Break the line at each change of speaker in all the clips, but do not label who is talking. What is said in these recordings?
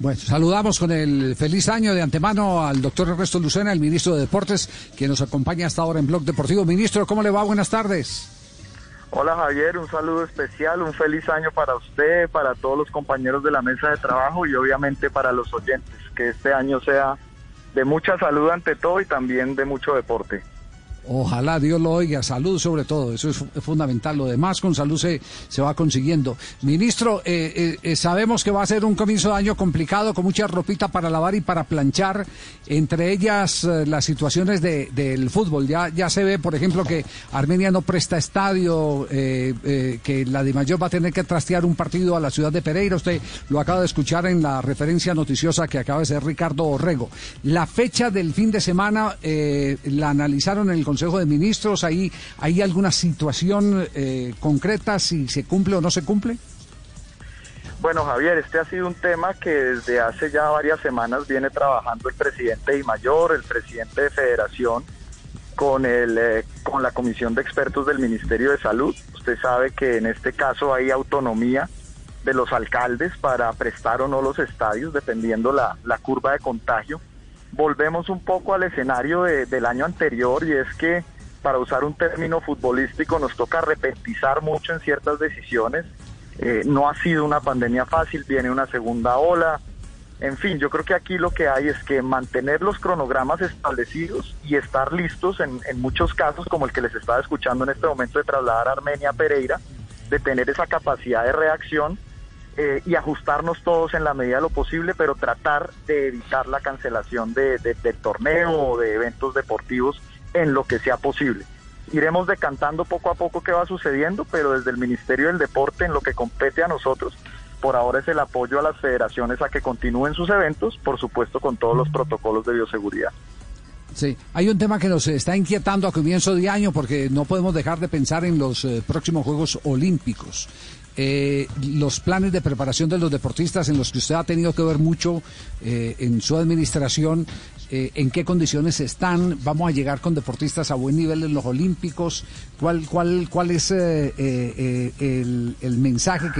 Bueno, saludamos con el feliz año de antemano al doctor Ernesto Lucena, el ministro de Deportes, que nos acompaña hasta ahora en Blog Deportivo. Ministro, ¿cómo le va? Buenas tardes.
Hola Javier, un saludo especial, un feliz año para usted, para todos los compañeros de la mesa de trabajo y obviamente para los oyentes. Que este año sea de mucha salud ante todo y también de mucho deporte.
Ojalá Dios lo oiga, salud sobre todo, eso es, fundamental. Lo demás con salud se, se va consiguiendo. Ministro, eh, eh, eh, sabemos que va a ser un comienzo de año complicado, con mucha ropita para lavar y para planchar, entre ellas las situaciones de, del fútbol. Ya, ya se ve, por ejemplo, que Armenia no presta estadio, que la de Mayor va a tener que trastear un partido a la ciudad de Pereira. Usted lo acaba de escuchar en la referencia noticiosa que acaba de ser Ricardo Orrego. La fecha del fin de semana la analizaron en el Consejo de Ministros? ¿Hay, hay alguna situación eh, concreta si se cumple o no se cumple?
Bueno, Javier, este ha sido un tema que desde hace ya varias semanas viene trabajando el presidente de Mayor, el presidente de Federación, con, el, eh, con la Comisión de Expertos del Ministerio de Salud. Usted sabe que en este caso hay autonomía de los alcaldes para prestar o no los estadios, dependiendo la, la curva de contagio volvemos un poco al escenario del año anterior y es que, para usar un término futbolístico, nos toca repetizar mucho en ciertas decisiones. Eh, no ha sido una pandemia fácil, viene una segunda ola. En fin, yo creo que aquí lo que hay es que mantener los cronogramas establecidos y estar listos en, en muchos casos, como el que les estaba escuchando en este momento de trasladar a Armenia Pereira, de tener esa capacidad de reacción eh, y ajustarnos todos en la medida de lo posible, pero tratar de evitar la cancelación de, del torneo o de eventos deportivos en lo que sea posible. Iremos decantando poco a poco qué va sucediendo, pero desde el Ministerio del Deporte, en lo que compete a nosotros, por ahora es el apoyo a las federaciones a que continúen sus eventos, por supuesto con todos los protocolos de bioseguridad.
Sí, hay un tema que nos está inquietando a comienzo de año porque no podemos dejar de pensar en los eh, próximos Juegos Olímpicos eh, los planes de preparación de los deportistas en los que usted ha tenido que ver mucho eh, en su administración, eh, en qué condiciones están, vamos a llegar con deportistas a buen nivel en los Olímpicos, cuál, cuál, cuál es el, el, mensaje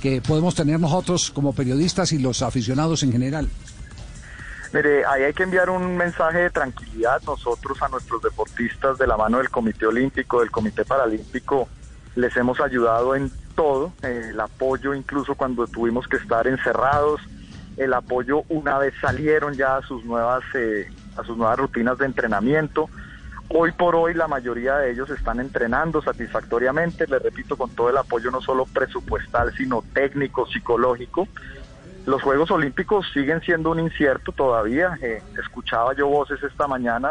que podemos tener nosotros como periodistas y los aficionados en general.
Mire, ahí hay que enviar un mensaje de tranquilidad nosotros a nuestros deportistas de la mano del Comité Olímpico, del Comité Paralímpico, les hemos ayudado en todo, eh, el apoyo incluso cuando tuvimos que estar encerrados, el apoyo una vez salieron ya a sus nuevas eh, a sus nuevas rutinas de entrenamiento. Hoy por hoy la mayoría de ellos están entrenando satisfactoriamente, les repito, con todo el apoyo no solo presupuestal, sino técnico, psicológico. Los Juegos Olímpicos siguen siendo un incierto todavía. Eh, escuchaba yo voces esta mañana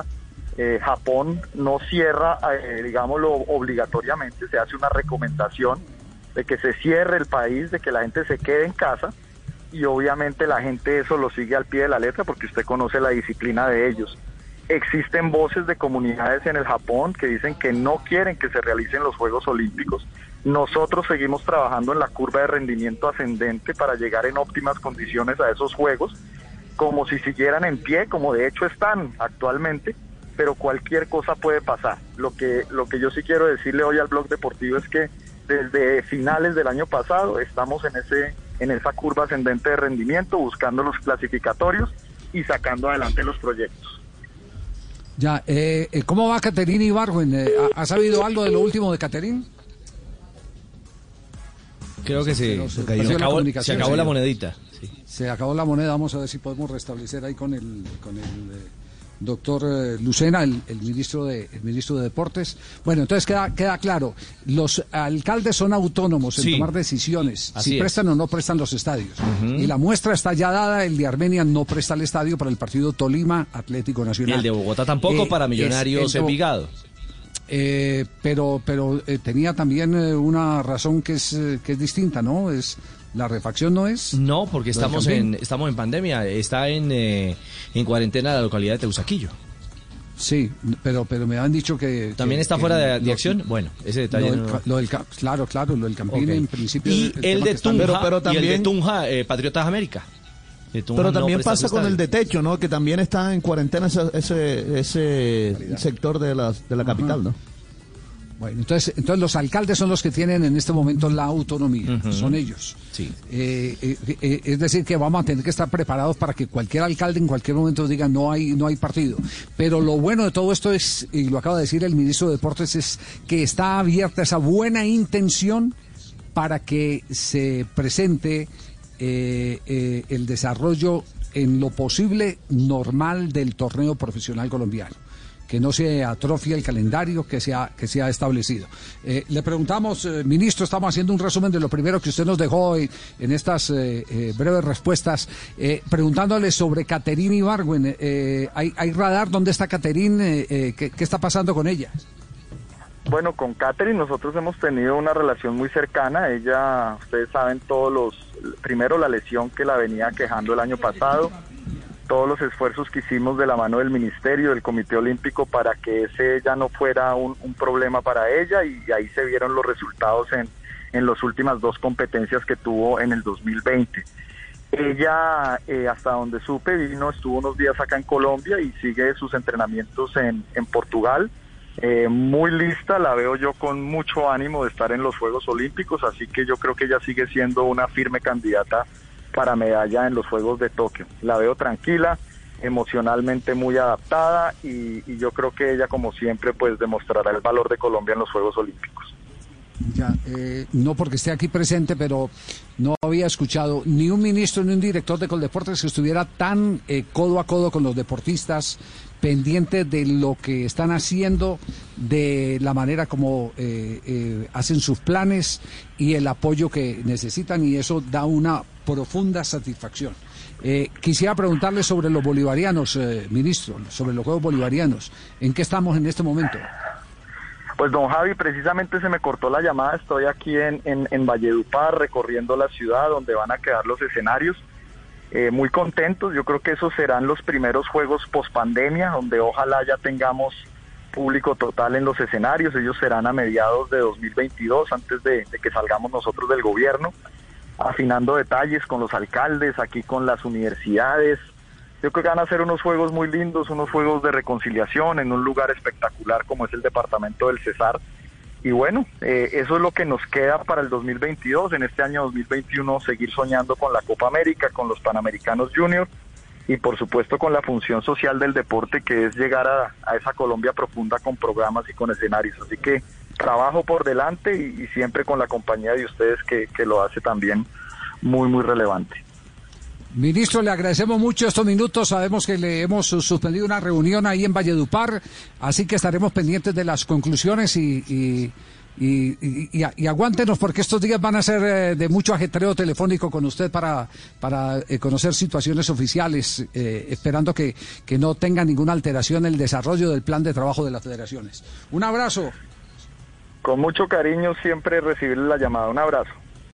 eh, Japón no cierra, digámoslo, obligatoriamente, se hace una recomendación de que se cierre el país, de que la gente se quede en casa y obviamente la gente eso lo sigue al pie de la letra porque usted conoce la disciplina de ellos. Existen voces de comunidades en el Japón que dicen que no quieren que se realicen los Juegos Olímpicos. Nosotros seguimos trabajando en la curva de rendimiento ascendente para llegar en óptimas condiciones a esos Juegos, como si siguieran en pie, como de hecho están actualmente, pero cualquier cosa puede pasar. Lo que, lo que yo sí quiero decirle hoy al blog deportivo es que desde finales del año pasado estamos en ese en esa curva ascendente de rendimiento, buscando los clasificatorios y sacando adelante los proyectos.
Ya, eh, eh ¿cómo va Caterina Ibargüen? Eh, ¿Ha sabido algo de lo último de Caterín?
Creo que sí. Se, acabó, se acabó la monedita.
Se acabó la moneda. Vamos a ver si podemos restablecer ahí con el, con el eh, doctor eh, Lucena, el, ministro de, ministro de Deportes. Bueno, entonces queda, queda claro, los alcaldes son autónomos en tomar decisiones, si prestan o no prestan los estadios. Y la muestra está ya dada, el de Armenia no presta el estadio para el partido Tolima Atlético Nacional.
el de Bogotá tampoco eh, para Millonarios Envigado.
Eh, pero pero tenía también una razón que es, que es distinta, ¿no? Es ¿La refacción no es?
No, porque estamos en, estamos en pandemia. Está en, eh, en cuarentena la localidad de Teusaquillo.
Sí, pero pero me han dicho que...
¿También está fuera de, acción? Bueno, ese detalle...
Lo del, claro, claro, lo del Campín en principio...
Y el, de Tunja, pero, también, el de Tunja eh, Patriotas América.
Pero también pasa con el de Techo, ¿no? Que también está en cuarentena ese, ese, sector de la, de la capital, ¿no?
Bueno, entonces, entonces los alcaldes son los que tienen en este momento la autonomía, son ellos.
Sí.
Eh, eh, eh, es decir, que vamos a tener que estar preparados para que cualquier alcalde en cualquier momento diga no hay, no hay partido. Pero lo bueno de todo esto es, y lo acaba de decir el ministro de Deportes, es que está abierta esa buena intención para que se presente el desarrollo en lo posible normal del torneo profesional colombiano que no se atrofie el calendario que se ha, que se establecido. Eh, le preguntamos, eh, ministro, estamos haciendo un resumen de lo primero que usted nos dejó hoy en estas eh, breves respuestas, preguntándole sobre Caterine Ibargüen. ¿hay, ¿hay, radar? ¿Dónde está Caterine? ¿qué, ¿Qué está pasando con ella?
Bueno, con Catherine nosotros hemos tenido una relación muy cercana. Ella, ustedes saben todos los, primero la lesión que la venía quejando el año pasado, todos los esfuerzos que hicimos de la mano del Ministerio, del Comité Olímpico, para que ese ya no fuera un, problema para ella y ahí se vieron los resultados en, en las últimas dos competencias que tuvo en el 2020. Ella, eh, hasta donde supe, vino, estuvo unos días acá en Colombia y sigue sus entrenamientos en, en Portugal eh, muy lista, la veo yo con mucho ánimo de estar en los Juegos Olímpicos, así que yo creo que ella sigue siendo una firme candidata para medalla en los Juegos de Tokio. La veo tranquila, emocionalmente muy adaptada y, yo creo que ella, como siempre, pues demostrará el valor de Colombia en los Juegos Olímpicos.
Eh, no porque esté aquí presente, pero no había escuchado ni un ministro ni un director de Coldeportes que estuviera tan eh, codo a codo con los deportistas, pendiente de lo que están haciendo, de la manera como eh, eh, hacen sus planes y el apoyo que necesitan y eso da una profunda satisfacción. Eh, quisiera preguntarle sobre los bolivarianos, ministro, sobre los Juegos Bolivarianos. ¿En qué estamos en este momento?
Pues don Javi, precisamente se me cortó la llamada, estoy aquí en, en, en Valledupar recorriendo la ciudad donde van a quedar los escenarios. Eh, muy contentos. Yo creo que esos serán los primeros juegos post pandemia, donde ojalá ya tengamos público total en los escenarios. Ellos serán a mediados de 2022, antes de, que salgamos nosotros del gobierno, afinando detalles con los alcaldes, aquí con las universidades. Yo creo que van a ser unos juegos muy lindos, unos juegos de reconciliación en un lugar espectacular como es el departamento del Cesar y bueno, eh, eso es lo que nos queda para el 2022. En este año 2021 seguir soñando con la Copa América, con los Panamericanos Junior y por supuesto con la función social del deporte que es llegar a, esa Colombia profunda con programas y con escenarios. Así que trabajo por delante y, siempre con la compañía de ustedes que, que lo hace también muy, muy relevante.
Ministro, le agradecemos mucho estos minutos. Sabemos que le hemos suspendido una reunión ahí en Valledupar, así que estaremos pendientes de las conclusiones y, y, aguántenos porque estos días van a ser eh, de mucho ajetreo telefónico con usted para, para eh, conocer situaciones oficiales, eh, esperando que, que no tenga ninguna alteración el desarrollo del plan de trabajo de las federaciones. Un abrazo.
Con mucho cariño siempre recibir la llamada. Un abrazo.